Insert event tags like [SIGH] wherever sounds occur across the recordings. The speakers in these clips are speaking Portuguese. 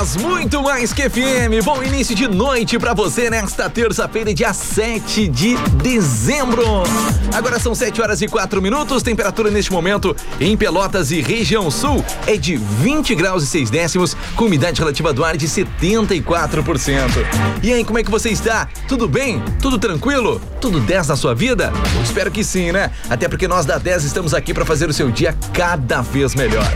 10, muito mais que FM. Bom início de noite para você nesta terça-feira, dia 7 de dezembro. Agora são 7 horas e 4 minutos. Temperatura neste momento em Pelotas e região sul é de 20 graus e 6 décimos, com umidade relativa do ar de 74%. E aí, como é que você está? Tudo bem? Tudo tranquilo? Tudo 10 na sua vida? Eu espero que sim, né? Até porque nós da 10 estamos aqui para fazer o seu dia cada vez melhor.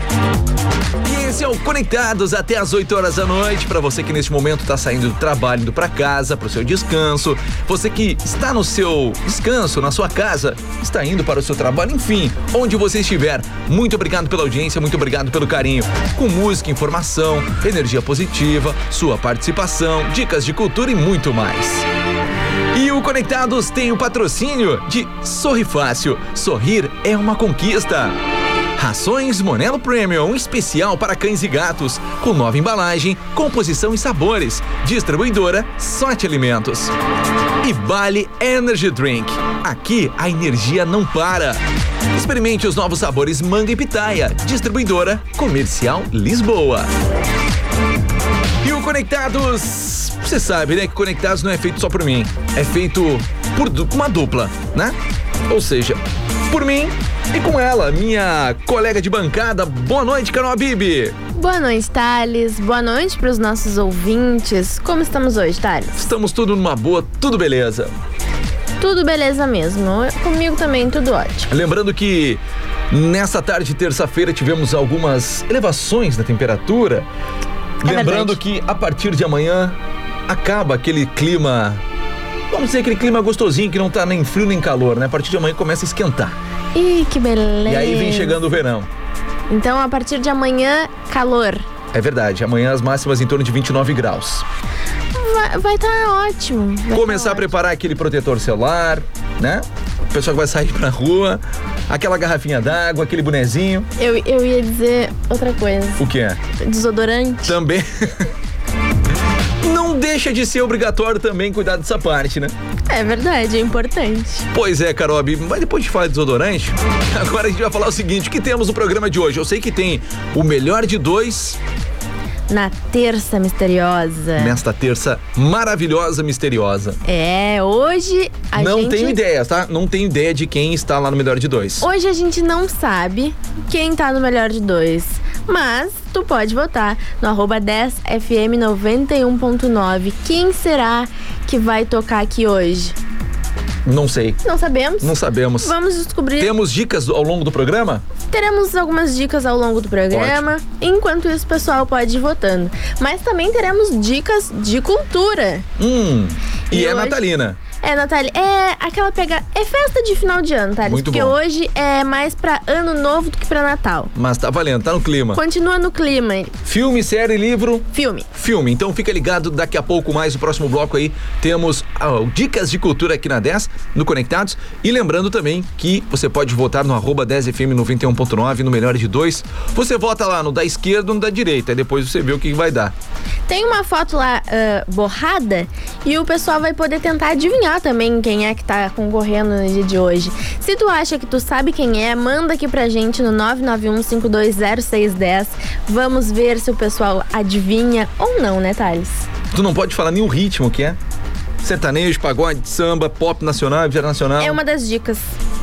E esse é o Conectados até as 8 horas da noite. Para você que neste momento está saindo do trabalho, indo para casa, para o seu descanso. Você que está no seu descanso, na sua casa, está indo para o seu trabalho, enfim, onde você estiver. Muito obrigado pela audiência, muito obrigado pelo carinho. Com música, informação, energia positiva, sua participação, dicas de cultura e muito mais. E o Conectados tem o patrocínio de Sorri Fácil. Sorrir é uma conquista. Rações Monelo Premium, especial para cães e gatos, com nova embalagem, composição e sabores. Distribuidora Sorte Alimentos. E Bali Energy Drink. Aqui a energia não para. Experimente os novos sabores manga e pitaia. Distribuidora Comercial Lisboa. E o Conectados, você sabe, né, que Conectados não é feito só por mim, é feito por uma dupla, né? Ou seja, por mim e com ela, minha colega de bancada. Boa noite, Carol Bibi. Boa noite, Thales. Boa noite para os nossos ouvintes. Como estamos hoje, Thales? Estamos tudo numa boa, tudo beleza. Tudo beleza mesmo. Comigo também, tudo ótimo. Lembrando que nessa tarde de terça-feira tivemos algumas elevações na temperatura. É Lembrando verdade. que a partir de amanhã acaba aquele clima. Vamos dizer aquele clima gostosinho que não tá nem frio nem calor, né? A partir de amanhã começa a esquentar. Ih, que beleza. E aí vem chegando o verão. Então, a partir de amanhã, calor. É verdade, amanhã as máximas em torno de 29 graus. Vai, vai tá ótimo. Vai Começar tá a preparar aquele protetor celular, né? O pessoal que vai sair pra rua, aquela garrafinha d'água, aquele bonezinho. ótimo. Eu, eu ia dizer outra coisa. O que é? Desodorante. Também. [LAUGHS] Não deixa de ser obrigatório também cuidar dessa parte, né? É verdade, é importante. Pois é, Carol, Bibi, mas depois de falar de desodorante, [LAUGHS] agora a gente vai falar o seguinte: o que temos no programa de hoje? Eu sei que tem o melhor de dois Na terça misteriosa. nesta terça maravilhosa, misteriosa. É, hoje a Não gente. tenho ideia, tá? Não tenho ideia de quem está lá no melhor de dois. Hoje a gente não sabe quem tá no melhor de dois. Mas tu pode votar no arroba 10fm91.9. Quem será que vai tocar aqui hoje? Não sei. Não sabemos. Não sabemos. Vamos descobrir. Temos dicas ao longo do programa? Teremos algumas dicas ao longo do programa. Enquanto isso, o pessoal pode ir votando. Mas também teremos dicas de cultura. Hum. E, E é hoje- natalina. É, Natália, é aquela pegada. É festa de final de ano, Thales. Muito porque bom. hoje é mais pra ano novo do que pra Natal. Mas tá valendo, tá no clima. Continua no clima. Filme, série, livro, Filme. filme. Então fica ligado, daqui a pouco mais, no próximo bloco aí, temos ah, dicas de cultura aqui na 10, no Conectados. E lembrando também que você pode votar no arroba 10fm91.9, no melhor de dois. Você vota lá no da esquerda ou no da direita, aí depois você vê o que vai dar. Tem uma foto lá ah, borrada e o pessoal vai poder tentar adivinhar também quem é que tá concorrendo no dia de hoje. Se tu acha que tu sabe quem é, manda aqui pra gente no 991520610. Vamos ver se o pessoal adivinha ou não, né, Thales? Tu não pode falar nem o ritmo que é. Sertanejo, pagode, samba, pop nacional, internacional. É uma das dicas.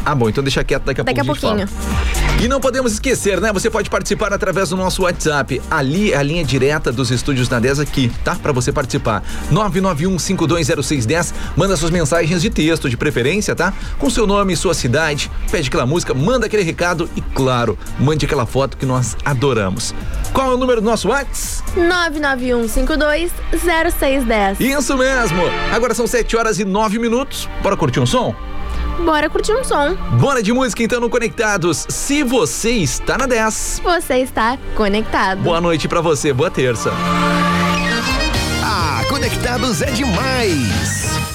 Ah, bom, então deixa quieto, daqui a Daqui a pouco a gente pouquinho. E não podemos esquecer, né? Você pode participar através do nosso WhatsApp. Ali é a linha direta dos estúdios na 10 aqui, tá? Pra você participar. 991-520610. Manda suas mensagens de texto, de preferência, tá? Com seu nome, sua cidade, pede aquela música, manda aquele recado e, claro, mande aquela foto que nós adoramos. Qual é o número do nosso WhatsApp? 991520610. Isso mesmo! Agora são 7 horas e 9 minutos. Bora curtir um som? Bora curtir um som. Bora de música então no Conectados. Se você está na 10. Você está conectado. Boa noite pra você, boa terça. Ah, Conectados é demais!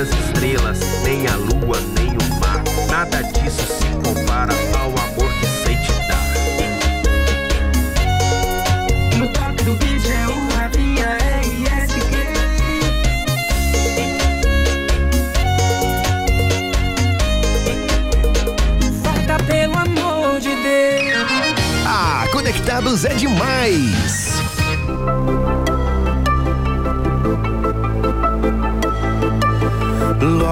as estrelas, nem a lua, nem o mar. Nada disso se compara ao amor que sei te dar. No top do vídeo é uma vinha ESQ. Falta pelo amor de Deus. Ah, conectados é demais.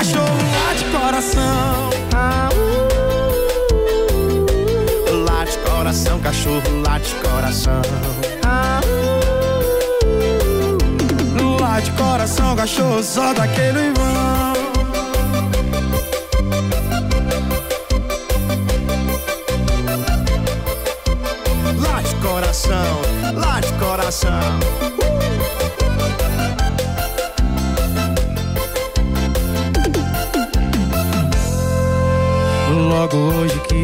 Coração, cachorro, late coração. Ah, uh. Late coração, cachorro, late coração. Ah, uh. Late coração, cachorro, só daquele vão. Late coração, late coração.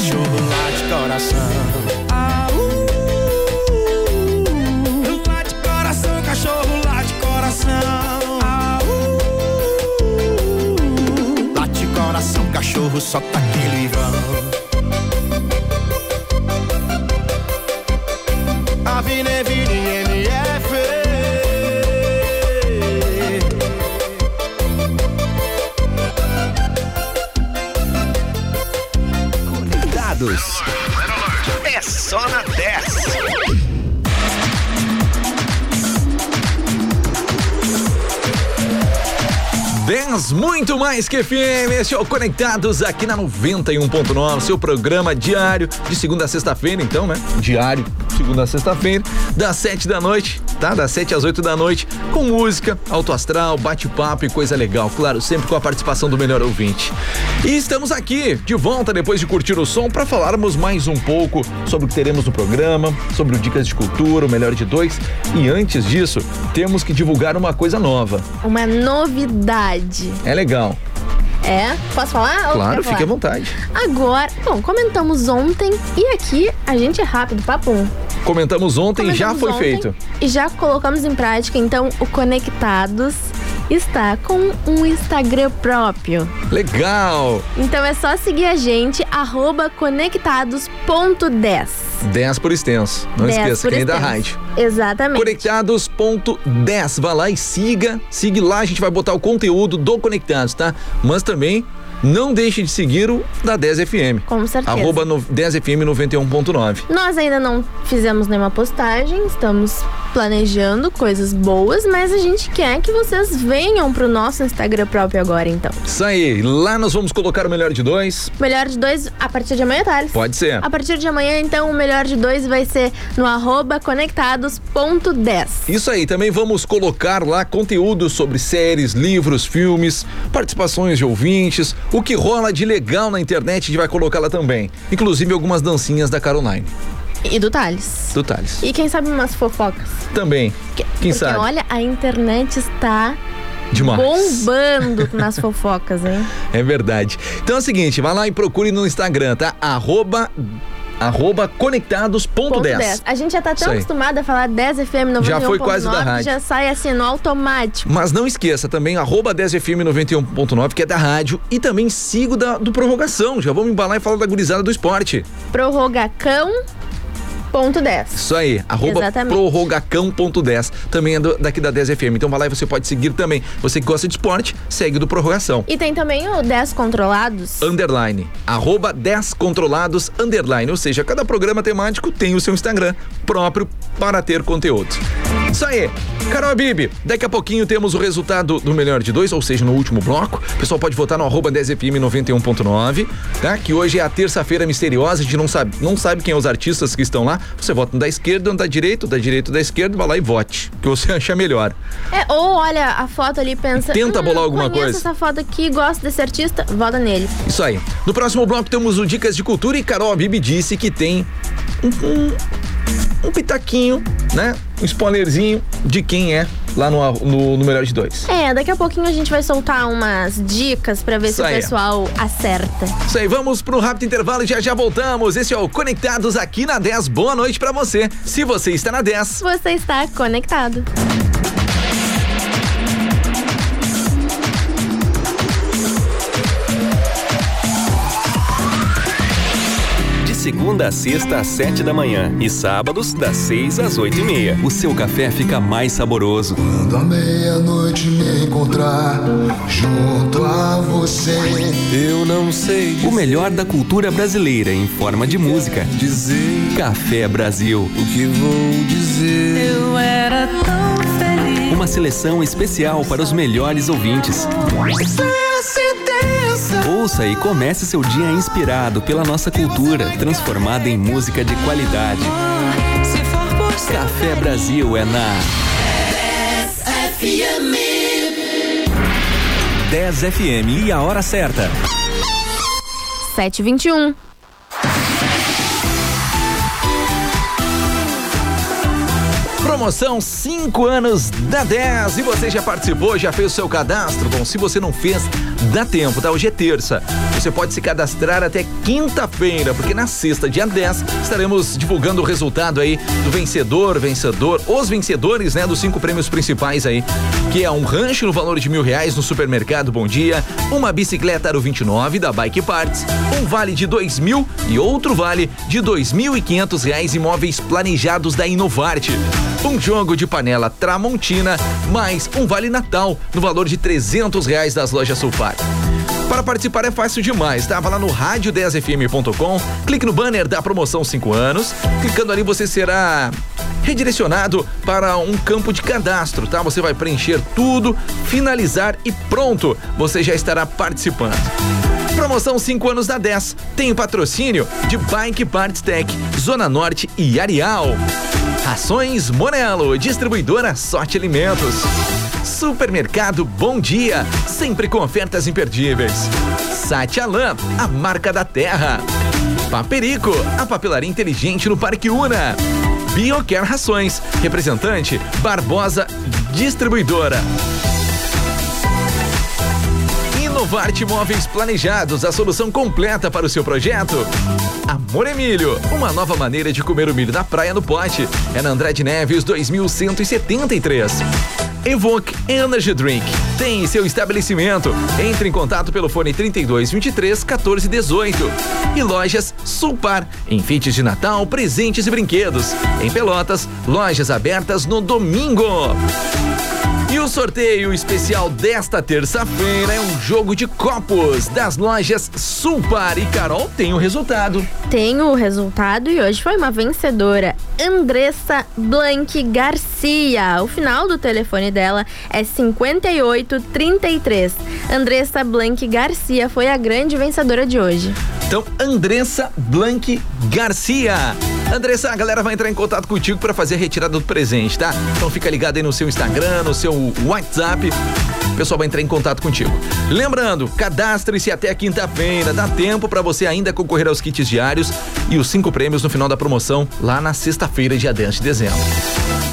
Coração, cachorro, late coração. Ah, uh. Late coração, cachorro, late coração. Ah, uh. Late coração, cachorro, só tá aquele só na 10. Dez, muito mais que FM, esse é o Conectados aqui na 91.9, seu programa diário, de segunda a sexta-feira, então, né? Diário, segunda a sexta-feira, das sete da noite, tá? Das sete às oito da noite, com música, alto astral, bate-papo e coisa legal, claro, sempre com a participação do melhor ouvinte. E estamos aqui, de volta, depois de curtir o som, para falarmos mais um pouco sobre o que teremos no programa, sobre o Dicas de Cultura, o melhor de dois. E antes disso, temos que divulgar uma coisa nova. Uma novidade. É legal. É? Posso falar? Claro, fique à vontade. Agora, bom, comentamos ontem e aqui a gente é rápido, papum. Comentamos ontem, já foi ontem feito. E já colocamos em prática, então o Conectados está com um Instagram próprio. Legal! Então é só seguir a gente, arroba conectados.10. 10 por extenso. Não 10 esqueça, quem é da rádio. Exatamente. Conectados.10. Vá lá e siga. Siga lá, a gente vai botar o conteúdo do Conectados, tá? Mas também não deixe de seguir o da 10 FM. Com certeza. Arroba no, 10 FM 91.9. Nós ainda não fizemos nenhuma postagem, estamos planejando coisas boas, mas a gente quer que vocês venham pro nosso Instagram próprio agora, então. Isso aí. Lá nós vamos colocar o melhor de dois. Melhor de dois a partir de amanhã, Thales? Pode ser. A partir de amanhã, então, o melhor de dois vai ser no arroba conectados.10. Isso aí, também vamos colocar lá conteúdo sobre séries, livros, filmes, participações de ouvintes, o que rola de legal na internet a gente vai colocar lá também. Inclusive algumas dancinhas da Caroline, E do Thales. do Thales. E quem sabe umas fofocas. Também. Que- Quem porque, sabe? olha, a internet está Demais. bombando [LAUGHS] nas fofocas, hein? É verdade. Então é o seguinte, vai lá e procure no Instagram, tá? Arroba, arroba conectados.10. Ponto 10. A gente já tá tão aí. acostumado a falar 10 FM 91.9 Já foi quase da rádio. já sai assim no automático. Mas não esqueça também, arroba 10FM 91.9, que é da rádio, e também siga o da, do Prorrogação. Já vamos embalar e falar da gurizada do esporte. Prorrogacão ponto 10. Isso aí, arroba Exatamente. prorrogacão.10, também é do- daqui da 10FM. Então vai lá e você pode seguir também. Você que gosta de esporte, segue do Prorrogação. E tem também o 10 controlados. Underline, arroba 10 controlados, underline. Ou seja, cada programa temático tem o seu Instagram. próprio para ter conteúdo. Isso aí. Carol Bibi, daqui a pouquinho temos o resultado do melhor de dois, ou seja, no último bloco. O pessoal pode votar no arroba 10fm 91.9, tá? Que hoje é a terça-feira misteriosa, a gente não sabe, não sabe quem é os artistas que estão lá. Você vota no da esquerda, no da direita, da direita, da esquerda, vai lá e vote, que você [LAUGHS] acha melhor. É, ou olha a foto ali e pensa. E tenta hum, bolar alguma coisa. essa foto aqui, gosto desse artista, vota nele. Isso aí. No próximo bloco temos o Dicas de Cultura e Carol Bibi disse que tem um, um um pitaquinho, né? Um spoilerzinho de quem é lá no, no, no, Melhor de Dois. É, daqui a pouquinho a gente vai soltar umas dicas para ver Isso se aí. o pessoal acerta. Isso aí, vamos pro rápido intervalo e já já voltamos. Esse é o Conectados aqui na 10. Boa noite para você. Se você está na 10, você está conectado. Segunda a sexta às sete da manhã e sábados das seis às oito e meia. O seu café fica mais saboroso. Quando a meia-noite me encontrar junto a você, eu não sei. Dizer. O melhor da cultura brasileira em forma de música. Dizer Café Brasil. O que vou dizer? Eu era tão feliz. Uma seleção especial para os melhores ouvintes. Ouça e comece seu dia inspirado pela nossa cultura, transformada em música de qualidade. Café Brasil é na 10 FM. 10 FM e a hora certa. 7h21. Promoção 5 anos da 10. E você já participou, já fez o seu cadastro? Bom, se você não fez, dá tempo, tá? Hoje é terça. Você pode se cadastrar até quinta-feira, porque na sexta, dia 10, estaremos divulgando o resultado aí do vencedor, vencedor, os vencedores, né, dos cinco prêmios principais aí, que é um rancho no valor de mil reais no supermercado Bom Dia, uma bicicleta Aro 29 da Bike Parts, um vale de dois mil e outro vale de dois mil e quinhentos reais imóveis planejados da Inovarte um jogo de panela Tramontina, mais um Vale Natal no valor de trezentos reais das lojas Sulfar. Para participar é fácil demais, tá? Vai lá no rádio10fm.com, clique no banner da promoção 5 anos, clicando ali você será redirecionado para um campo de cadastro, tá? Você vai preencher tudo, finalizar e pronto, você já estará participando. Promoção 5 anos da 10. Tem patrocínio de Bike Parts Tech, Zona Norte e Arial. Rações Monelo, distribuidora Sorte Alimentos. Supermercado Bom Dia, sempre com ofertas imperdíveis. Satialan, a marca da terra. Paperico, a papelaria inteligente no Parque Una. Biocare Rações, representante Barbosa Distribuidora. Inovarte Móveis Planejados, a solução completa para o seu projeto. Amor Emílio, uma nova maneira de comer o milho da praia no pote. É na Andrade Neves 2173. Evoque Energy Drink. Tem seu estabelecimento. Entre em contato pelo fone 32 23 14 18. E lojas Sulpar. Enfeites de Natal, presentes e brinquedos. Em Pelotas, lojas abertas no domingo. E o sorteio especial desta terça-feira é um jogo de copos das lojas Sulpar. E Carol tem o resultado. Tem o resultado e hoje foi uma vencedora, Andressa Blank Garcia. O final do telefone dela é 5833. Andressa Blank Garcia foi a grande vencedora de hoje. Então, Andressa Blank Garcia. Andressa, a galera vai entrar em contato contigo para fazer a retirada do presente, tá? Então fica ligado aí no seu Instagram, no seu WhatsApp. O pessoal vai entrar em contato contigo. Lembrando, cadastre-se até quinta-feira. Dá tempo para você ainda concorrer aos kits diários e os cinco prêmios no final da promoção lá na sexta-feira, dia 10 de dezembro.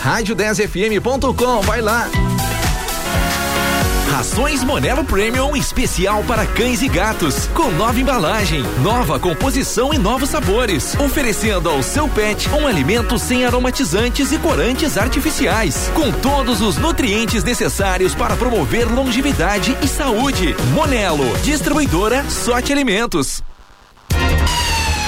Rádio10fm.com, vai lá. Rações Monelo Premium especial para cães e gatos, com nova embalagem, nova composição e novos sabores, oferecendo ao seu pet um alimento sem aromatizantes e corantes artificiais, com todos os nutrientes necessários para promover longevidade e saúde. Monelo, distribuidora Sorte Alimentos.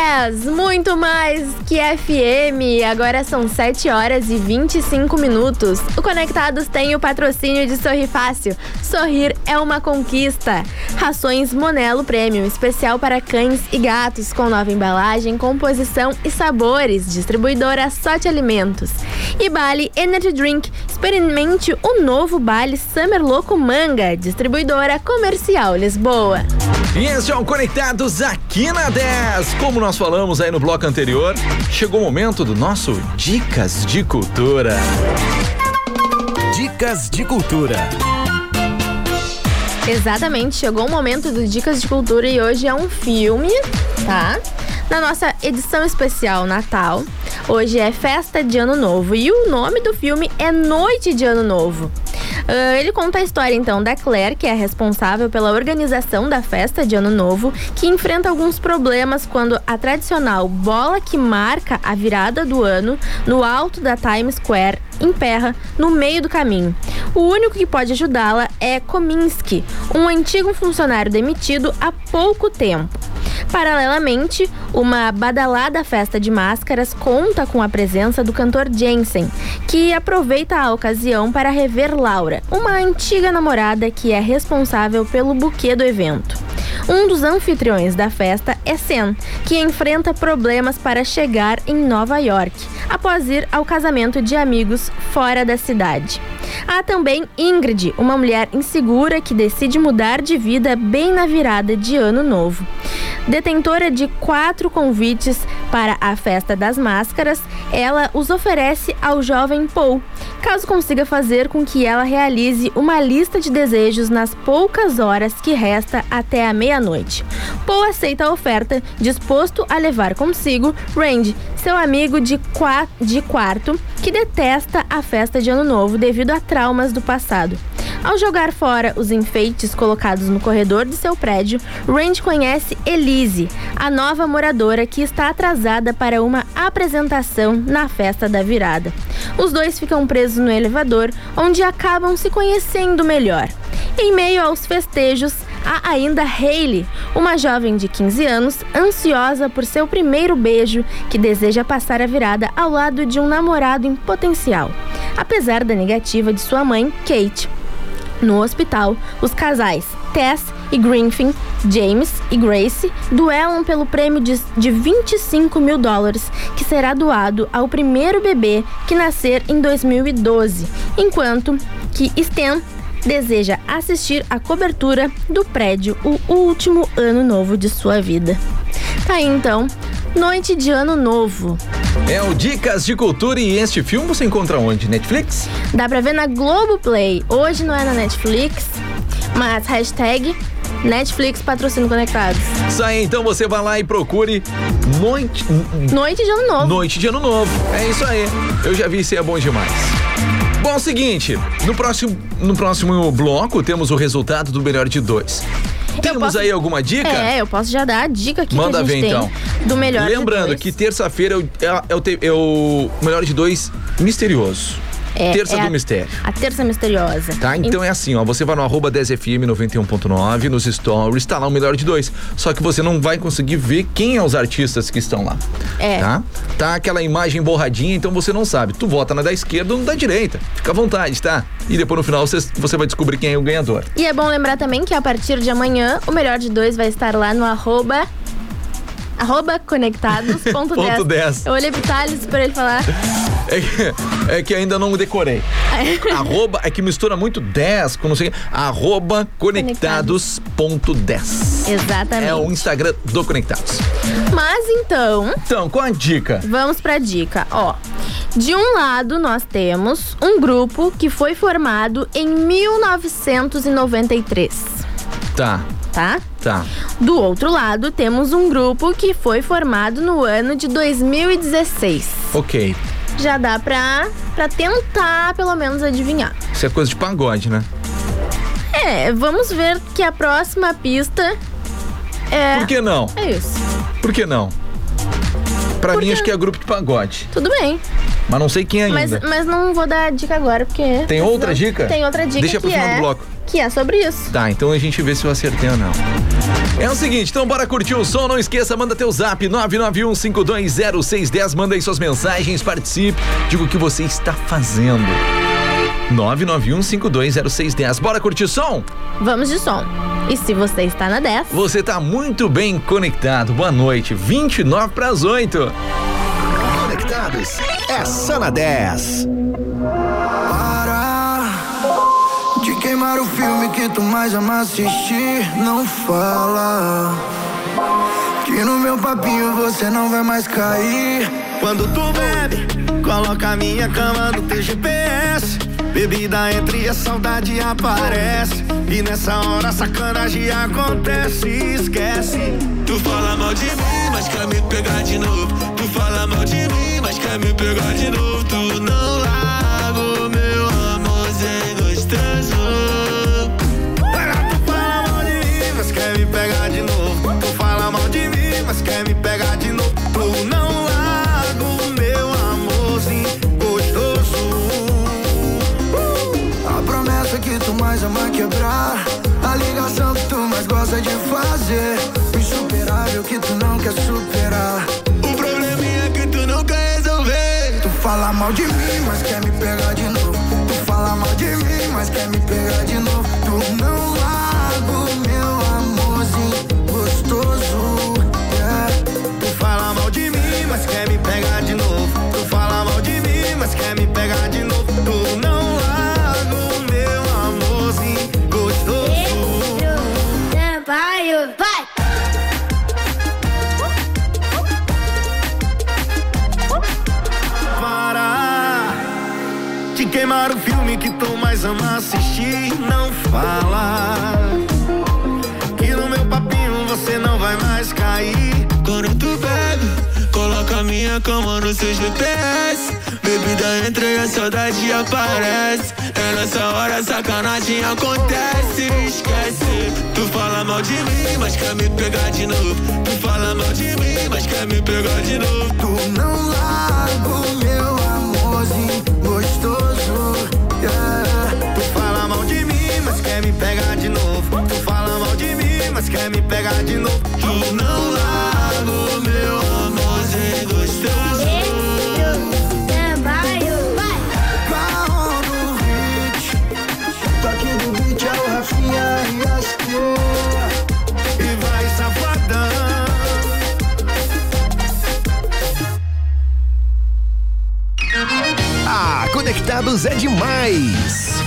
10, muito mais que FM. Agora são 7 horas e 25 minutos. O Conectados tem o patrocínio de Sorrir Fácil. Sorrir é uma conquista. Rações Monelo Premium, especial para cães e gatos, com nova embalagem, composição e sabores. Distribuidora Sorte Alimentos. E Bali Energy Drink. Experimente o novo Bali Summer Loco Manga. Distribuidora Comercial Lisboa. E esse é o Conectados aqui na 10. Como nós falamos aí no bloco anterior, chegou o momento do nosso Dicas de Cultura. Dicas de Cultura. Exatamente, chegou o momento do Dicas de Cultura e hoje é um filme, tá? Na nossa edição especial Natal, hoje é Festa de Ano Novo e o nome do filme é Noite de Ano Novo. Uh, ele conta a história então da Claire, que é responsável pela organização da festa de Ano Novo, que enfrenta alguns problemas quando a tradicional bola que marca a virada do ano no alto da Times Square emperra no meio do caminho. O único que pode ajudá-la é Kominsky, um antigo funcionário demitido há pouco tempo. Paralelamente, uma badalada festa de máscaras conta com a presença do cantor Jensen, que aproveita a ocasião para rever Laura, uma antiga namorada que é responsável pelo buquê do evento. Um dos anfitriões da festa é Sen, que enfrenta problemas para chegar em Nova York, após ir ao casamento de amigos fora da cidade. Há também Ingrid, uma mulher insegura que decide mudar de vida bem na virada de ano novo. Detentora de quatro convites para a festa das máscaras, ela os oferece ao jovem Paul, caso consiga fazer com que ela realize uma lista de desejos nas poucas horas que resta até a meia-noite. Paul aceita a oferta, disposto a levar consigo Randy, seu amigo de, qua de quarto, que detesta a festa de Ano Novo devido a traumas do passado. Ao jogar fora os enfeites colocados no corredor de seu prédio, Randy conhece Elise, a nova moradora que está atrasada para uma apresentação na festa da virada. Os dois ficam presos no elevador, onde acabam se conhecendo melhor. Em meio aos festejos, há ainda Hayley, uma jovem de 15 anos, ansiosa por seu primeiro beijo, que deseja passar a virada ao lado de um namorado em potencial, apesar da negativa de sua mãe, Kate. No hospital, os casais Tess e Greenfin, James e Grace duelam pelo prêmio de, de 25 mil dólares que será doado ao primeiro bebê que nascer em 2012, enquanto que Stan deseja assistir à cobertura do prédio o último ano novo de sua vida. Tá aí então, noite de ano novo. É o Dicas de Cultura e este filme você encontra onde? Netflix? Dá pra ver na Globoplay. Hoje não é na Netflix, mas hashtag Netflix patrocínio conectados. Isso aí, então você vai lá e procure Noite. Noite de Ano Novo. Noite de Ano Novo. É isso aí. Eu já vi, isso é bom demais. Bom, é o seguinte, no próximo, no próximo bloco temos o resultado do melhor de dois. Temos posso- aí alguma dica? É, eu posso já dar a dica aqui Manda que a gente ver, tem então. do melhor de Lembrando que terça-feira é, o- é- é o te- é o melhor de dois misterioso. É- Terça é do a- mistério. A terça misteriosa. Tá? Então é assim, ó. Você vai no arroba 10fm 91.9 nos stories, tá lá o melhor de dois. Só que você não vai conseguir ver quem é os artistas que estão lá. É. Tá? Tá aquela imagem borradinha, então você não sabe. Tu vota na da esquerda ou na da direita. Fica à vontade, tá? E depois no final você, você vai descobrir quem é o ganhador. E é bom lembrar também que a partir de amanhã, o melhor de dois vai estar lá no arroba. Arroba conectados.10. Ponto 10. Eu olhei pro Thales pra ele falar. É que, é que ainda não decorei. [LAUGHS] arroba é que mistura muito 10 com não sei. Arroba conectados.10. Exatamente. É o Instagram do Conectados. Mas então, Então, qual a dica? vamos pra dica. Ó, de um lado nós temos um grupo que foi formado em 1993, Tá, tá? tá. Do outro lado, temos um grupo que foi formado no ano de 2016. Ok. Já dá pra, pra tentar, pelo menos, adivinhar. Isso é coisa de pagode, né? É, vamos ver que a próxima pista é. Por que não? É isso. Por que não? Pra Por mim, acho que é grupo de pagode. Tudo bem. Mas não sei quem ainda. Mas, mas não vou dar dica agora, porque. Tem outra dica? Tem outra dica. Deixa que pro final é, do bloco. Que é sobre isso. Tá, então a gente vê se eu acertei ou não. É o seguinte, então bora curtir o som, não esqueça, manda teu zap 991520610, manda aí suas mensagens, participe, diga o que você está fazendo. 991520610. Bora curtir o som? Vamos de som. E se você está na 10, Você tá muito bem conectado. Boa noite. 29 para as 8. Conectados. É só na 10. Para de queimar o filme que tu mais ama assistir. Não fala que no meu papinho você não vai mais cair. Quando tu bebe, coloca a minha cama no teu GPS. Bebida entre a saudade aparece. E nessa hora a sacanagem acontece. Esquece. Tu fala mal de mim, mas quer me pegar de novo. Fala mal de mim, mas quer me pegar de novo. Tu não larga o meu amorzinho gostoso. Para, tu fala mal de mim, mas quer me pegar de novo. Tu fala mal de mim, mas quer me pegar de novo. Tu não larga o meu amorzinho gostoso. A promessa que tu mais ama quebrar. A ligação que tu mais gosta de fazer. Insuperável que tu não quer superar. Fala mal de mim, mas quer me pegar de novo. Tu fala mal de mim, mas quer me pegar de novo. Tu não larga o meu amorzinho gostoso. Yeah. Tu fala mal de mim, mas quer me pegar de novo. Tu fala mal de mim, mas quer me pegar de novo. Mais ama assistir. Não fala que no meu papinho você não vai mais cair. Quando tu bebe, coloca a minha cama no seu GPS. Bebida entre a saudade aparece. É nessa hora sacanagem acontece. Esquece. Tu fala mal de mim, mas quer me pegar de novo. Tu fala mal de mim, mas quer me pegar de novo. Tu não larga o meu amorzinho gostoso. Quer me pegar de novo. Tu não larga o meu amorzinho gostoso. Carro do hit. Toque do beat é o Rafinha e as. E vai safadão. Ah, Conectados é demais.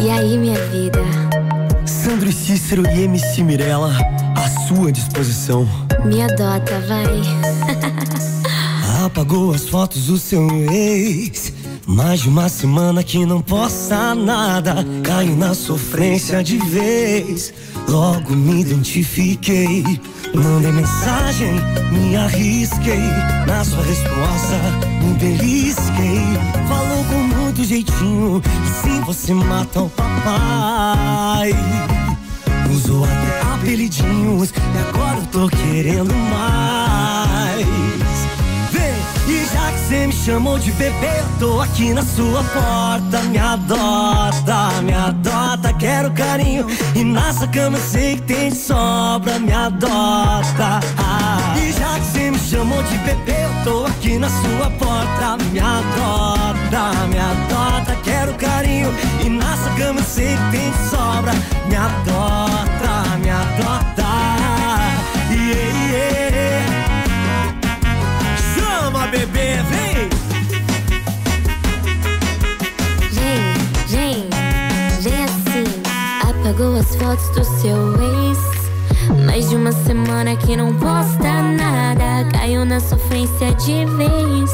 E aí, minha vida? Cícero e MC Mirella, à sua disposição. Me adota, vai. [LAUGHS] Apagou as fotos do seu ex. Mais de uma semana que não posta nada. Caio na sofrência de vez. Logo me identifiquei. Mandei mensagem, me arrisquei. Na sua resposta, me belisquei. Falou com muito jeitinho. Sim, você mata o papai. Usou até apelidinhos. E agora eu tô querendo mais. E já que você me chamou de bebê, eu tô aqui na sua porta. Me adota, me adota, quero carinho. E nessa cama eu sei que tem sobra, me adota. Ah, e já que você me chamou de bebê, eu tô aqui na sua porta. Me adota, me adota, quero carinho. E nessa cama eu sei que tem sobra, me adota, me adota. Yeah. Vem! Vem, vem, vem assim. Apagou as fotos do seu ex. Mais de uma semana que não posta nada. Caiu na sofrência de vez.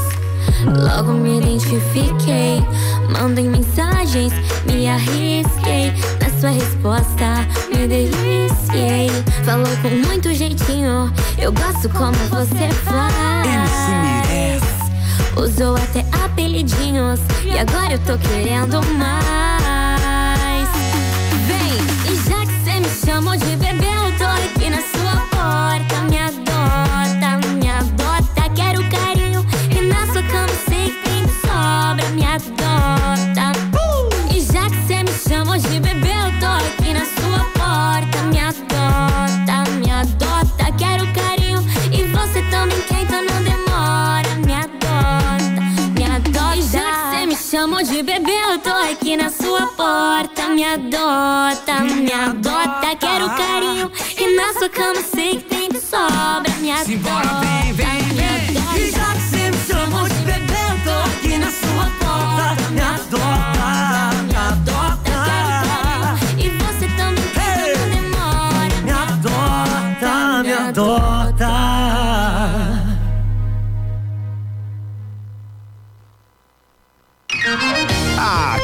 Logo me identifiquei. Mandei mensagens, me arrisquei. Na sua resposta, me deliciei. Falou com muito jeitinho. Eu gosto como você faz. Usou até apelidinhos. E agora eu tô querendo mais. Me adota, me adota. Quero carinho e na sua cama sei que tem de sobra. Me adota, vem, vem,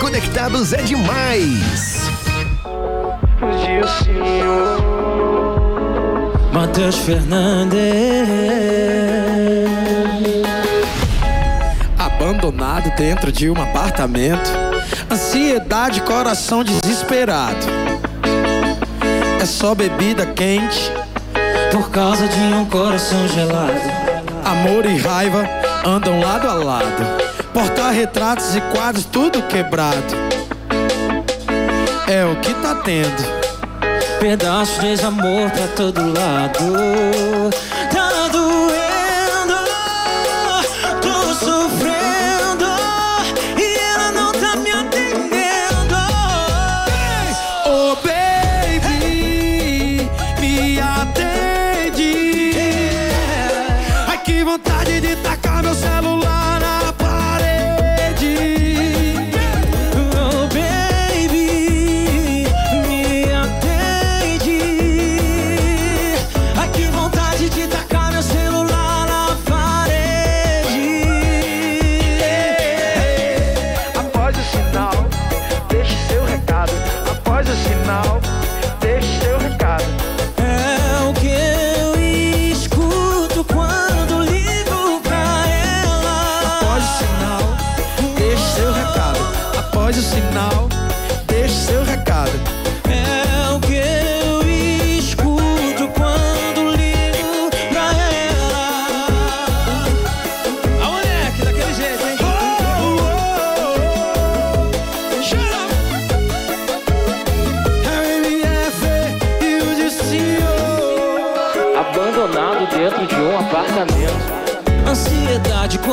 conectados é demais. Matheus Fernandes. Abandonado dentro de um apartamento. Ansiedade, coração desesperado. É só bebida quente. Por causa de um coração gelado. Amor e raiva andam lado a lado. Porta-retratos e quadros, tudo quebrado. É o que tá tendo. Pedaços de desamor pra todo lado.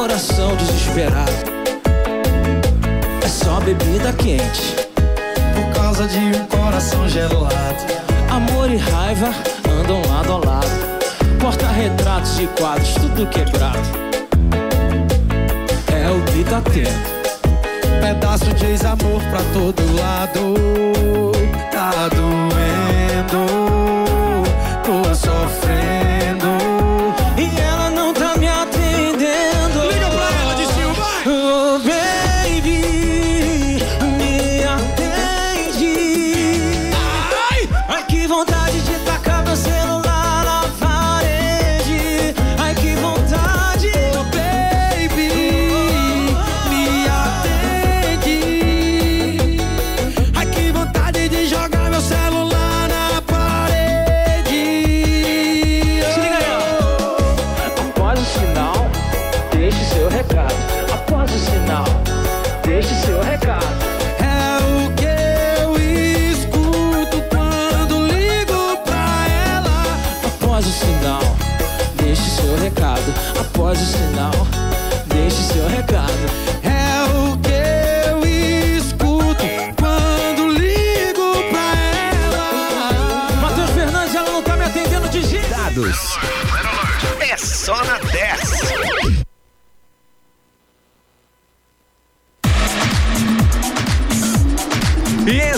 Coração desesperado. É só bebida quente. Por causa de um coração gelado. Amor e raiva andam lado a lado. Porta-retratos e quadros, tudo quebrado. É o que tá tendo. Pedaço de ex-amor pra todo lado. Tá doendo, tô sofrendo.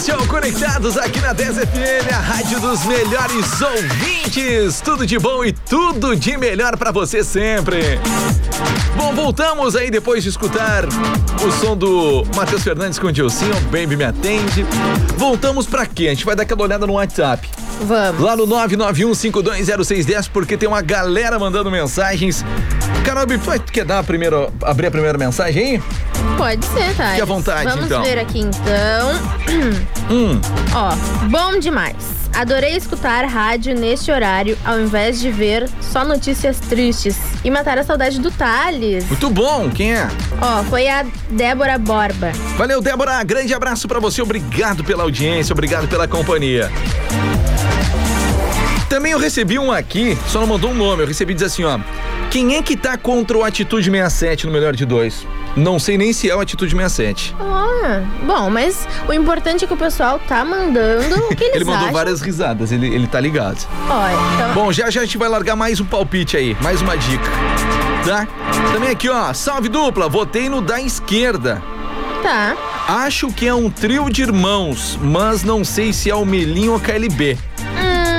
O Conectados aqui na 10 FM, a rádio dos melhores ouvintes. Tudo de bom e tudo de melhor pra você sempre. Bom, voltamos aí depois de escutar o som do Matheus Fernandes com o Dilcinho, Baby Me Atende. Voltamos pra quê? A gente vai dar aquela olhada no WhatsApp. Vamos. Lá no 991520610, porque tem uma galera mandando mensagens. Carol, tu quer dar a primeira, abrir a primeira mensagem aí? Pode ser, tá? Fique à vontade, Vamos então. ver aqui então. [CLEARS THROAT] Hum. Ó, bom demais. Adorei escutar rádio neste horário ao invés de ver só notícias tristes e matar a saudade do Thales. Muito bom, quem é? Ó, foi a Débora Borba. Valeu, Débora. Grande abraço pra você. Obrigado pela audiência, obrigado pela companhia. Também eu recebi um aqui, só não mandou um nome. Eu recebi diz assim, ó. Quem é que tá contra o Atitude 67 no melhor de dois? Não sei nem se é o Atitude 67. Ah, bom, mas o importante é que o pessoal tá mandando o que [LAUGHS] eles Ele mandou acham. várias risadas, ele, ele tá ligado. Olha, então... Bom, já já a gente vai largar mais um palpite aí, mais uma dica. Tá? Também aqui, ó, salve dupla, votei no da esquerda. Tá. Acho que é um trio de irmãos, mas não sei se é o Melinho ou KLB.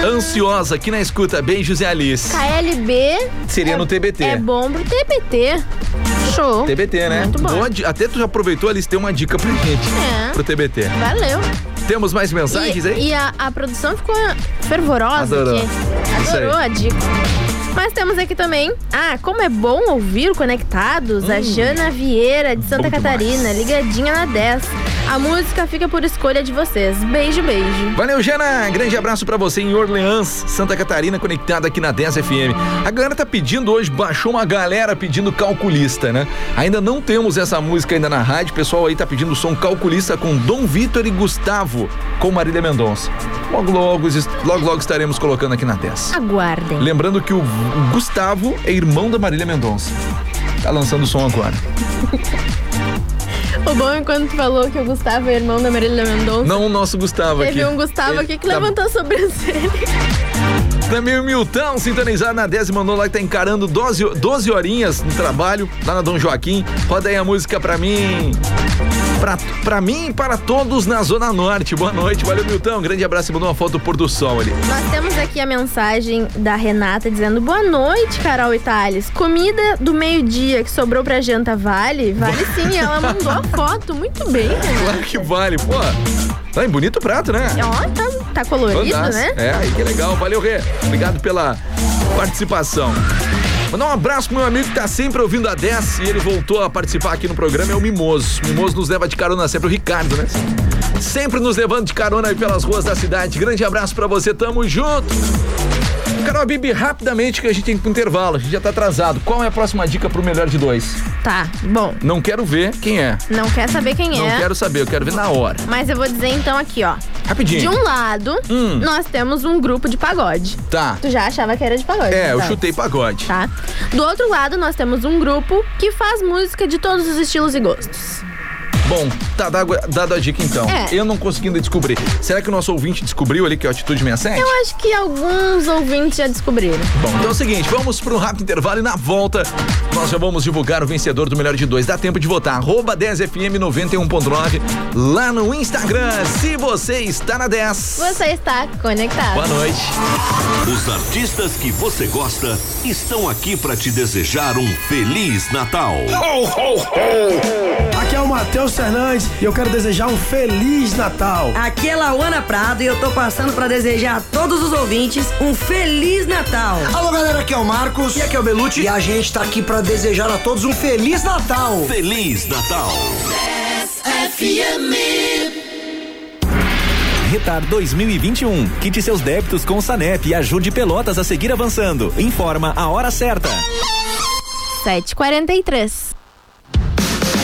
Ansiosa aqui na escuta, beijos e Alice. KLB Seria no TBT. é bom pro TBT. Show. TBT, né? Muito bom. Até tu já aproveitou, Alice, tem uma dica pra gente. É. Pro TBT. Valeu. Temos mais mensagens e, aí? E a, a produção ficou fervorosa Adorou. aqui. Adorou a dica. Mas temos aqui também. Ah, como é bom ouvir Conectados, a Jana Vieira de Santa Hum. Catarina, demais. ligadinha na 10. A música fica por escolha de vocês. Beijo, beijo. Valeu, Jana. Grande abraço pra você em Orleans, Santa Catarina, conectada aqui na 10 FM. A galera tá pedindo hoje, baixou uma galera pedindo calculista, né? Ainda não temos essa música ainda na rádio. O pessoal aí tá pedindo som calculista com Dom Vitor e Gustavo, com Marília Mendonça. Logo, logo, logo, logo estaremos colocando aqui na 10. Aguardem. Lembrando que o Gustavo é irmão da Marília Mendonça. Tá lançando o som agora. [LAUGHS] O bom é quando tu falou que o Gustavo é irmão da Marília Mendonça. Não o nosso Gustavo aqui. Teve um Gustavo Ele aqui que tá- levantou a sobrancelha. Também o Milton, sintonizado na 10 e mandou lá que tá encarando 12, 12 horinhas no trabalho, lá na Dom Joaquim. Roda aí a música pra mim. Pra mim e para todos na Zona Norte. Boa noite, valeu, Milton. Grande abraço e mandou uma foto do pôr do sol ali. Nós temos aqui a mensagem da Renata dizendo: Boa noite, Carol e Thales. Comida do meio-dia que sobrou pra janta vale? Vale sim, ela mandou a foto. Muito bem, [LAUGHS] Renata. Claro que vale, pô. Tá em bonito prato, né? Ó, tá, tá colorido, Fantástico. né? É, aí que legal. Valeu, Rê. Obrigado pela participação. Mandar um abraço pro meu amigo que tá sempre ouvindo a 10 e ele voltou a participar aqui no programa, é o Mimoso. O Mimoso nos leva de carona sempre, o Ricardo, né? Sempre nos levando de carona aí pelas ruas da cidade. Grande abraço pra você, tamo junto. Carol Bibi, rapidamente que a gente tem pro intervalo, a gente já tá atrasado. Qual é a próxima dica pro melhor de dois? Tá, bom. Não quero ver quem é. Não quer saber quem Não é. quero saber, eu quero ver na hora. Mas eu vou dizer então aqui, ó. Rapidinho. De um lado, Hum. nós temos um grupo de pagode. Tá. Tu já achava que era de pagode? É, eu então. chutei pagode. Tá. Do outro lado, nós temos um grupo que faz música de todos os estilos e gostos. Bom, tá dado, dado a dica então. É. Eu não conseguindo descobrir. Será que o nosso ouvinte descobriu ali que é o Atitude 67? Eu acho que alguns ouvintes já descobriram. Bom, então é o seguinte, vamos para um rápido intervalo e na volta nós já vamos divulgar o vencedor do melhor de dois. Dá tempo de votar. Arroba 10FM 91.9 lá no Instagram. Se você está na 10. Você está conectado. Boa noite. Os artistas que você gosta estão aqui para te desejar um Feliz Natal. Aqui é o Matheus Fernandes e eu quero desejar um Feliz Natal. Aqui é Lauana Prado e eu tô passando pra desejar a todos os ouvintes um Feliz Natal. Alô galera, aqui é o Marcos. E aqui é o Belucci. E a gente tá aqui pra desejar a todos um Feliz Natal. Feliz Natal. Retar 2021. Quite seus débitos com o Sanep e ajude Pelotas a seguir avançando. Informa a hora certa. 7h43.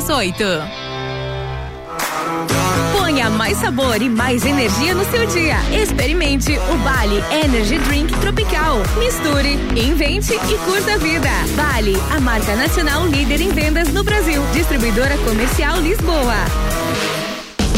338. Ponha mais sabor e mais energia no seu dia. Experimente o Bali Energy Drink Tropical. Misture, invente e curta a vida. Bali, a marca nacional líder em vendas no Brasil. Distribuidora comercial Lisboa.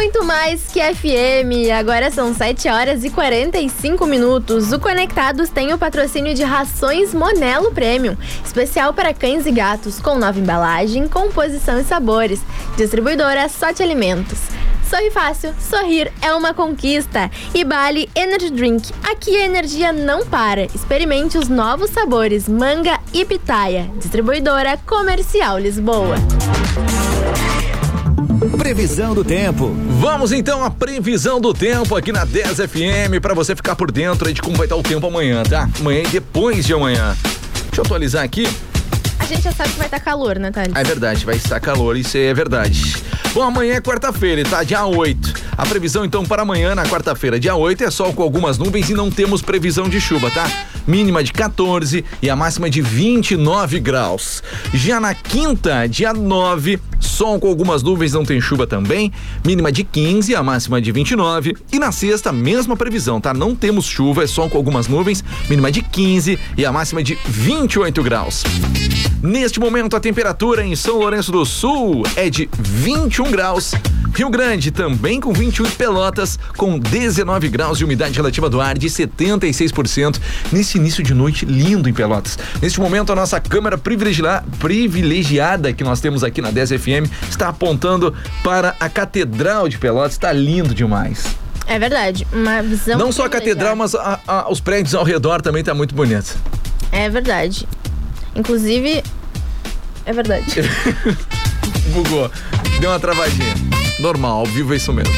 Muito mais que FM. Agora são 7 horas e 45 minutos. O Conectados tem o patrocínio de rações Monelo Premium, especial para cães e gatos, com nova embalagem, composição e sabores. Distribuidora Sorte Alimentos. Sorri fácil, sorrir é uma conquista. E Bali Energy Drink. Aqui a energia não para. Experimente os novos sabores manga e pitaia. Distribuidora Comercial Lisboa. Previsão do tempo. Vamos então à previsão do tempo aqui na 10 FM para você ficar por dentro de como vai estar o tempo amanhã, tá? Amanhã e depois de amanhã. Deixa eu atualizar aqui. Gente já sabe que vai estar calor, né, Thales? É verdade, vai estar calor, isso é verdade. Bom, amanhã é quarta-feira, tá? Dia 8. A previsão então para amanhã, na quarta-feira, dia 8, é sol com algumas nuvens e não temos previsão de chuva, tá? Mínima de 14 e a máxima de 29 graus. Já na quinta, dia 9, sol com algumas nuvens, não tem chuva também. Mínima de 15, a máxima de 29. E na sexta, mesma previsão, tá? Não temos chuva, é sol com algumas nuvens, mínima de 15 e a máxima de 28 graus. Neste momento, a temperatura em São Lourenço do Sul é de 21 graus. Rio Grande também com 21 e Pelotas com 19 graus de umidade relativa do ar de 76%. Nesse início de noite lindo em Pelotas. Neste momento, a nossa câmera privilegia- privilegiada que nós temos aqui na 10 FM está apontando para a Catedral de Pelotas. Está lindo demais. É verdade. Uma visão. Não só a catedral, mas a- a- os prédios ao redor também tá muito bonito. É verdade. Inclusive. É verdade. [LAUGHS] Bugou. Deu uma travadinha. Normal, ao vivo é isso mesmo.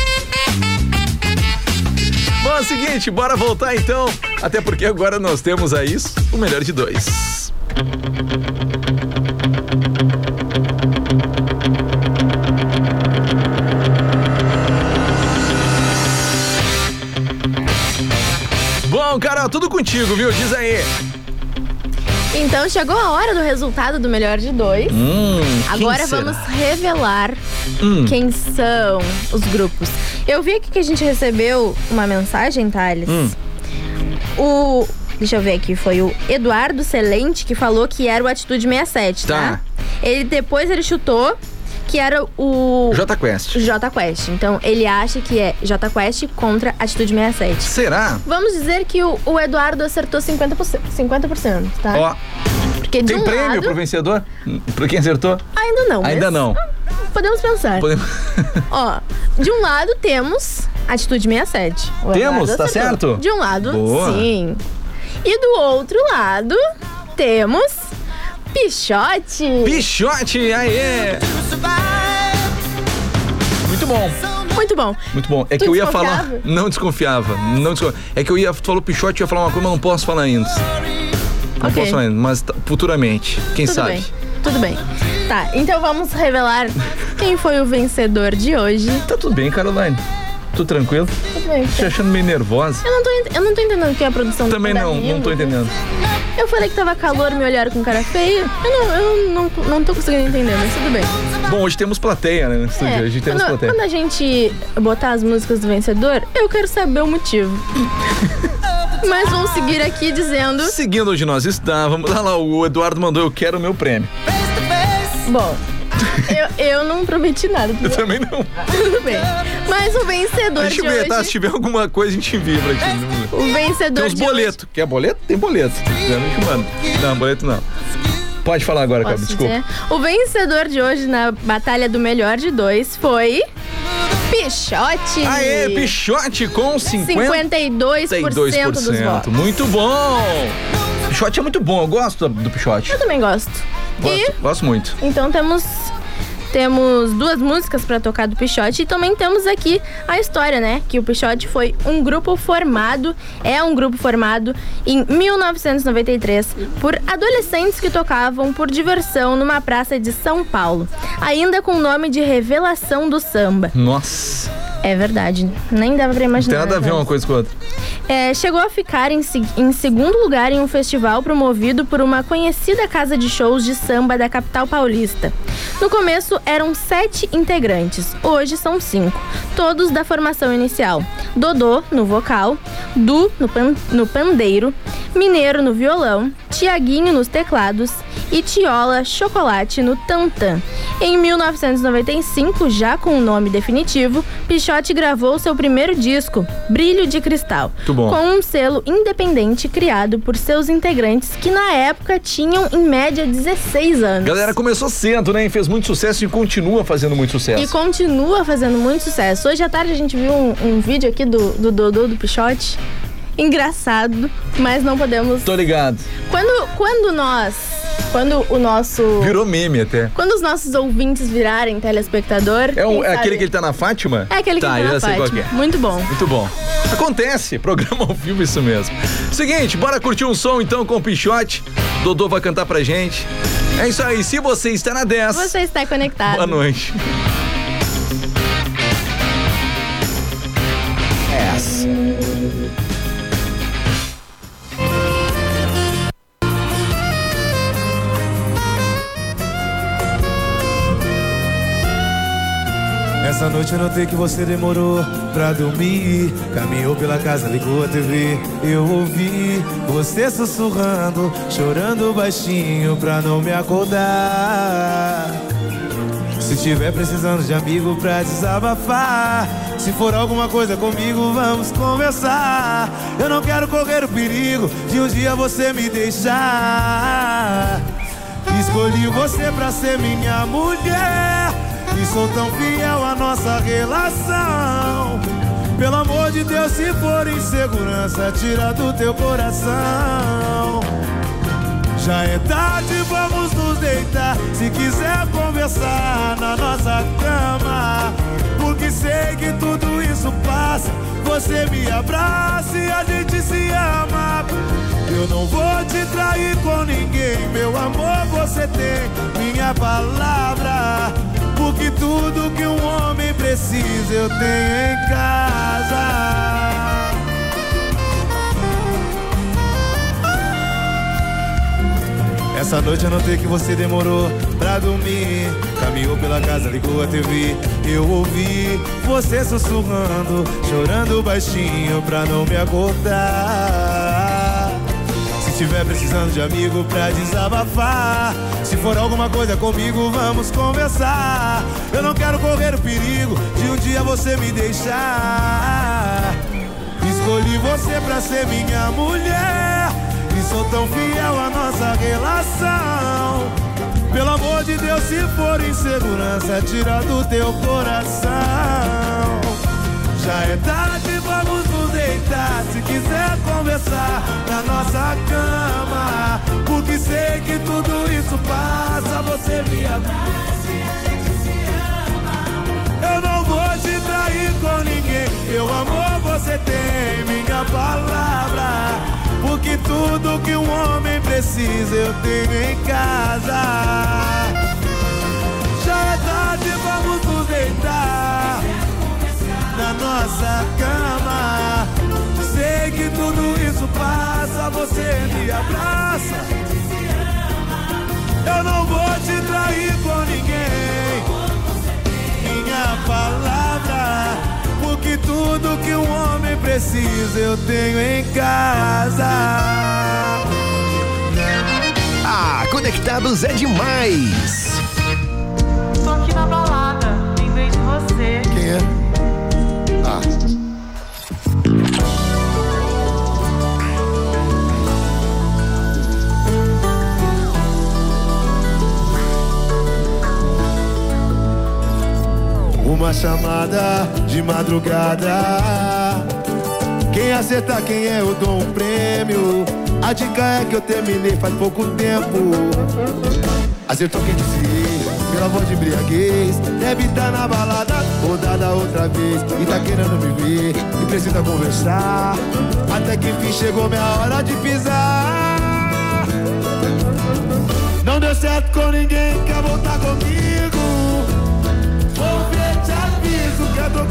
Bom, é o seguinte, bora voltar então. Até porque agora nós temos aí o melhor de dois. Bom, Carol, tudo contigo, viu? Diz aí. Então chegou a hora do resultado do melhor de dois. Hum, Agora vamos revelar Hum. quem são os grupos. Eu vi aqui que a gente recebeu uma mensagem, Thales. Hum. O. Deixa eu ver aqui, foi o Eduardo Celente que falou que era o Atitude 67, tá? Tá. Ele depois ele chutou que era o J Quest. J Quest. Então ele acha que é J Quest contra Atitude 67. Será? Vamos dizer que o, o Eduardo acertou 50%, 50% tá? Ó, Porque de tem um prêmio lado, pro vencedor? Pra quem acertou? Ainda não. Ainda não. Podemos pensar. Podemos- [LAUGHS] Ó, de um lado temos Atitude 67. O Temos, Eduardo tá acertou. certo? De um lado, Boa. sim. E do outro lado, temos Pichote. Pichote, aê! Muito bom. Muito bom. Muito bom. É Tu que eu ia falar. Não desconfiava. Não desconfiava. É que eu ia. Tu falou Pichote, eu ia falar uma coisa, mas não posso falar ainda. Não Ok. posso falar ainda, mas futuramente. Quem Tudo sabe? bem. Tudo bem. Tá, então vamos revelar quem foi o vencedor de hoje. Tá tudo bem, Caroline. Tudo tranquilo? Tudo bem. Te achando meio nervosa? Eu não tô, ent- eu não tô entendendo o que é a produção do Também não, não tô entendendo. Eu falei que tava calor, me olharam com cara feia. Eu não, eu não, não tô conseguindo entender, mas tudo bem. Bom, hoje temos plateia, né? No estúdio. É, Hoje temos quando, plateia. quando a gente botar as músicas do vencedor, eu quero saber o motivo. [LAUGHS] Mas vamos seguir aqui dizendo. Seguindo onde nós estávamos. Olha lá, o Eduardo mandou, eu quero o meu prêmio. Bom, [LAUGHS] eu, eu não prometi nada. Eu também não. Tudo bem. Mas o vencedor A de gente vê, tá? Se hoje. tiver alguma coisa, a gente envia pra ti. O Tem vencedor de hoje. boletos. Quer boleto? Tem boleto. Se chamando. Não, boleto não. Pode falar agora, Posso desculpa. dizer? O vencedor de hoje na batalha do melhor de dois foi. Pichote! Aê, Pichote com 50... 52% dos votos. Muito bom! Pichote é muito bom, eu gosto do Pichote. Eu também gosto. Gosto, gosto muito. Então temos temos duas músicas pra tocar do Pichote e também temos aqui a história, né? Que o Pichote foi um grupo formado, é um grupo formado em 1993 por adolescentes que tocavam por diversão numa praça de São Paulo, ainda com o nome de Revelação do Samba. Nossa, É verdade, nem dava pra não imaginar. tem nada a ver né? uma coisa com a outra. É, chegou a ficar em, em segundo lugar em um festival promovido por uma conhecida casa de shows de samba da capital paulista. No começo eram sete integrantes, hoje são cinco, todos da formação inicial: Dodô no vocal, Du no, pan- no pandeiro, Mineiro no violão, Tiaguinho nos teclados. E Tiola Chocolate no tantã. Em 1995, já com o nome definitivo, Pichote gravou seu primeiro disco, Brilho de Cristal, com um selo independente criado por seus integrantes que na época tinham em média 16 A anos. galera começou cedo, né? E fez muito sucesso continua fazendo muito sucesso. E continua fazendo muito sucesso. Hoje à tarde a gente viu um, um vídeo aqui do, do Dodô do Pichote. Engraçado, mas não podemos. Tô ligado. Quando, quando nós. Quando o nosso. Virou meme até. Quando os nossos ouvintes virarem telespectador. É, um- é aquele que ele tá na Fátima? É aquele que tá, tá eu na já sei qual Fátima. é. Muito bom. Muito bom. Acontece, [LAUGHS] programa ao vivo, isso mesmo. Seguinte, bora curtir um som então com o Pichote. Dodô vai cantar pra gente. É isso aí, se você está na 10. Você está conectado. Boa noite. Essa noite eu notei que você demorou pra dormir. Caminhou pela casa, ligou a TV. Eu ouvi você sussurrando, chorando baixinho pra não me acordar. Se tiver precisando de amigo pra desabafar, se for alguma coisa comigo, vamos conversar. Eu não quero correr o perigo de um dia você me deixar. Escolhi você pra ser minha mulher e sou tão fiel à nossa relação. Pelo amor de Deus, se for insegurança, tira do teu coração. Já é tarde, vamos nos deitar. Se quiser conversar na nossa cama, porque sei que tudo isso passa. Você me abraça e a gente se ama. Eu não vou te trair com ninguém, meu amor. Você tem minha palavra. Porque tudo que um homem precisa eu tenho em casa. Essa noite eu notei que você demorou pra dormir. Caminhou pela casa, ligou a TV. Eu ouvi você sussurrando, chorando baixinho pra não me acordar. Se tiver precisando de amigo pra desabafar, se for alguma coisa comigo, vamos conversar. Eu não quero correr o perigo de um dia você me deixar. Escolhi você pra ser minha mulher. E sou tão fiel à nossa relação. Pelo amor de Deus, se for insegurança, tira do teu coração. Já é tarde, deitar. Se quiser conversar na nossa cama, porque sei que tudo isso passa. Você me abraça e a gente se ama. Eu não vou te trair com ninguém. Meu amor, você tem minha palavra. Porque tudo que um homem precisa eu tenho em casa. Já é tarde, vamos nos deitar na nossa cama. Que tudo isso passa, você me abraça. Eu não vou te trair com ninguém. Minha palavra. Porque tudo que um homem precisa eu tenho em casa. Ah, Conectados é demais. Uma chamada de madrugada. Quem acertar quem é, eu dou um prêmio. A dica é que eu terminei faz pouco tempo. Acertou quem disse, pela voz de embriaguez. Deve estar na balada, rodada outra vez. E tá querendo me ver, e precisa conversar. Até que enfim chegou minha hora de pisar. Não deu certo com ninguém, quer voltar comigo.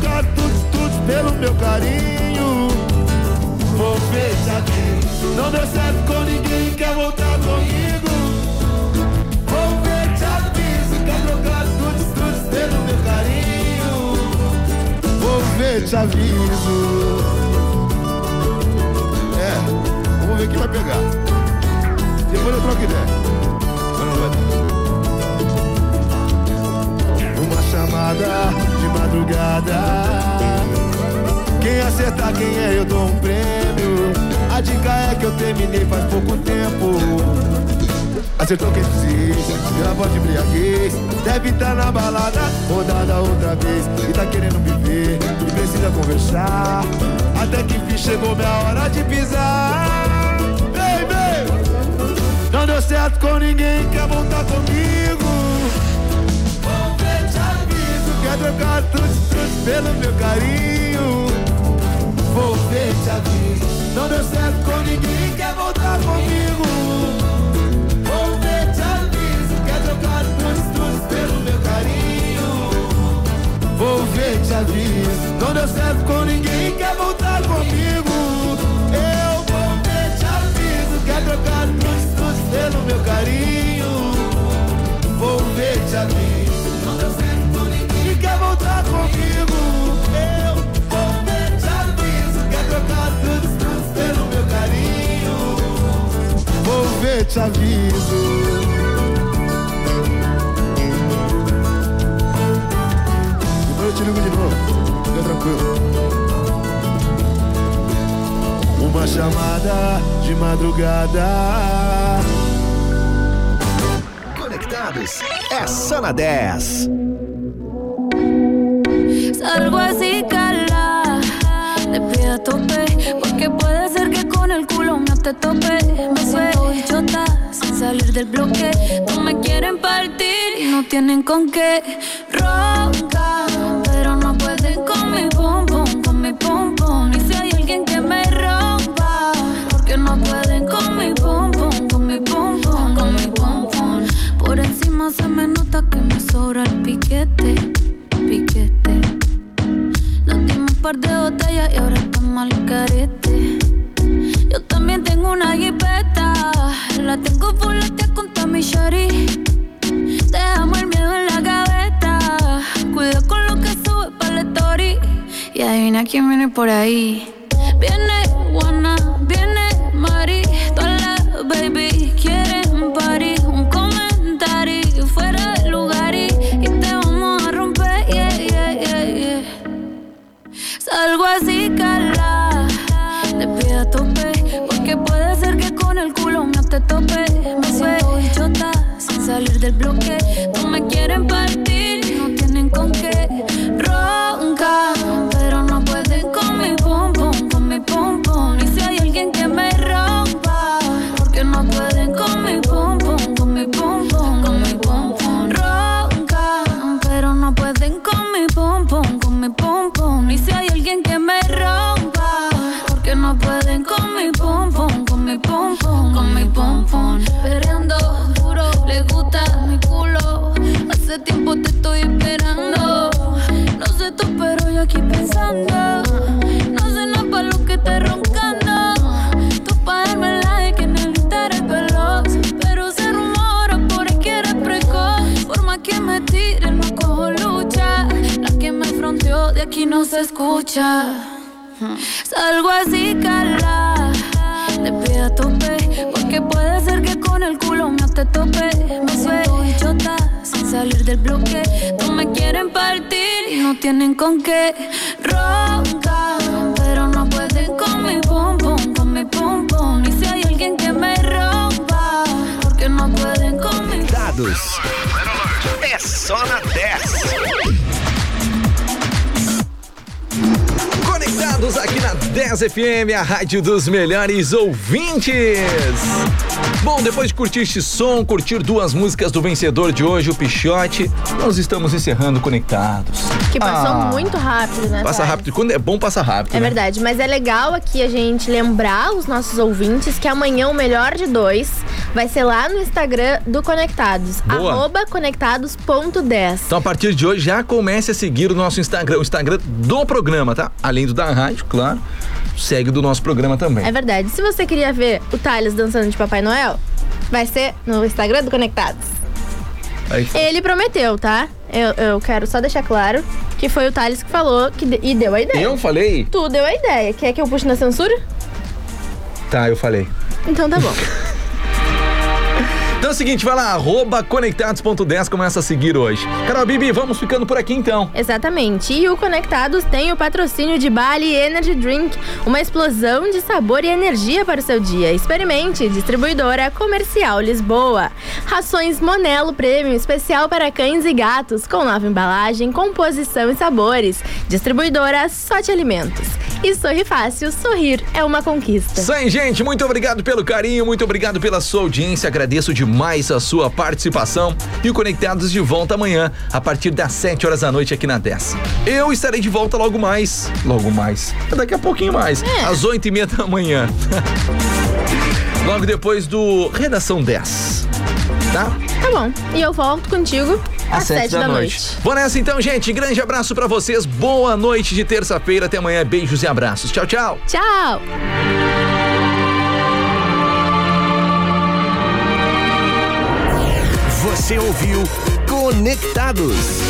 Trocar tudo, tudo pelo meu carinho. Vou te aviso, não deu certo com ninguém, quer voltar comigo. Vou te aviso, quer trocar tudo, tudo pelo meu carinho. Vou ver, te aviso. É, vamos ver quem vai pegar. Depois eu troco ideia. Mas não vai dar. chamada de madrugada. Quem acertar quem é, eu dou um prêmio. A dica é que eu terminei faz pouco tempo. Acertou quem pela voz de embriaguez. Deve estar na balada, rodada outra vez. E tá querendo me ver, e precisa conversar. Até que enfim chegou minha hora de pisar. Baby! Não deu certo com ninguém, quer voltar comigo. Quer trocar tudo, tudo pelo meu carinho. Vou ver, te aviso. Não deu certo com ninguém, quer voltar comigo. Te aviso. Depois eu te ligo de novo. Fica tranquilo. Uma chamada de madrugada. Conectados é só na 10. Salgo así, cala. Te pido a te tope. Me siento idiota sin salir del bloque. No me quieren partir y no tienen con qué. Ronca, pero no pueden con mi pum pum, con mi pum pum. Y si hay alguien que me rompa, porque no pueden con mi pum pum, con mi pum pum, con mi pum pum. Por encima se me nota que me sobra el piquete, piquete. Nos dimos un par de botellas y ahora estamos al carete. Por ahí. Viene Juana, viene Mari, todas las baby quieren party. Un comentario fuera de lugar y, y te vamos a romper, yeah, yeah, yeah, yeah. Salgo así, cala. Te pido tope. Porque puede ser que con el culo no te tope. Me siento idiota sin salir del bloque. Se escucha. Salgo así, cala. Te pido a tope. Porque puede ser que con el culo no te tope. Me siento idiota sin salir del bloque. No me quieren partir y no tienen con qué. Ronca, pero no pueden con mi pum pum, con mi pum pum. Y si hay alguien que me rompa, porque no pueden con mi Dados. É só na 10. Conectados aqui na 10 FM, a rádio dos melhores ouvintes. Bom, depois de curtir este som, curtir duas músicas do vencedor de hoje, o Pichote, nós estamos encerrando Conectados. Que passou Ah, muito rápido, né? Passa Thay? rápido. Quando é bom, passa rápido. É né? verdade, mas é legal aqui a gente lembrar os nossos ouvintes que amanhã o melhor de dois vai ser lá no Instagram do Conectados, Boa. arroba conectados.10. Então, a partir de hoje, já comece a seguir o nosso Instagram, o Instagram do programa, tá? Além do da rádio, claro. Segue do nosso programa também. É verdade. Se você queria ver o Thales dançando de Papai Noel, vai ser no Instagram do Conectados. Ele prometeu, tá? Eu, eu quero só deixar claro que foi o Thales que falou que de- e deu a ideia. Eu falei? Tu deu a ideia. Quer que eu puxe na censura? Tá, eu falei. Então tá bom. [LAUGHS] Então é o seguinte, vai lá, arroba conectados.10, começa a seguir hoje. Carol Bibi, vamos ficando por aqui então. Exatamente. E o Conectados tem o patrocínio de Bali Energy Drink, uma explosão de sabor e energia para o seu dia. Experimente, distribuidora comercial Lisboa. Rações Monelo Premium, especial para cães e gatos, com nova embalagem, composição e sabores. Distribuidora Sorte Alimentos. E Sorri Fácil, sorrir é uma conquista. Aí, gente. Muito obrigado pelo carinho, muito obrigado pela sua audiência. Agradeço demais a sua participação. E o Conectados de volta amanhã, a partir das 7 horas da noite aqui na 10. Eu estarei de volta logo mais. Logo mais. Daqui a pouquinho mais. É. Às 8 e meia da manhã. [LAUGHS] logo depois do Redação 10. Tá? Tá bom. E eu volto contigo às 7 da, noite. Vou nessa então, gente. Grande abraço pra vocês. Boa noite de terça-feira. Até amanhã. Beijos e abraços. Tchau, tchau. Tchau. Você ouviu Conectados.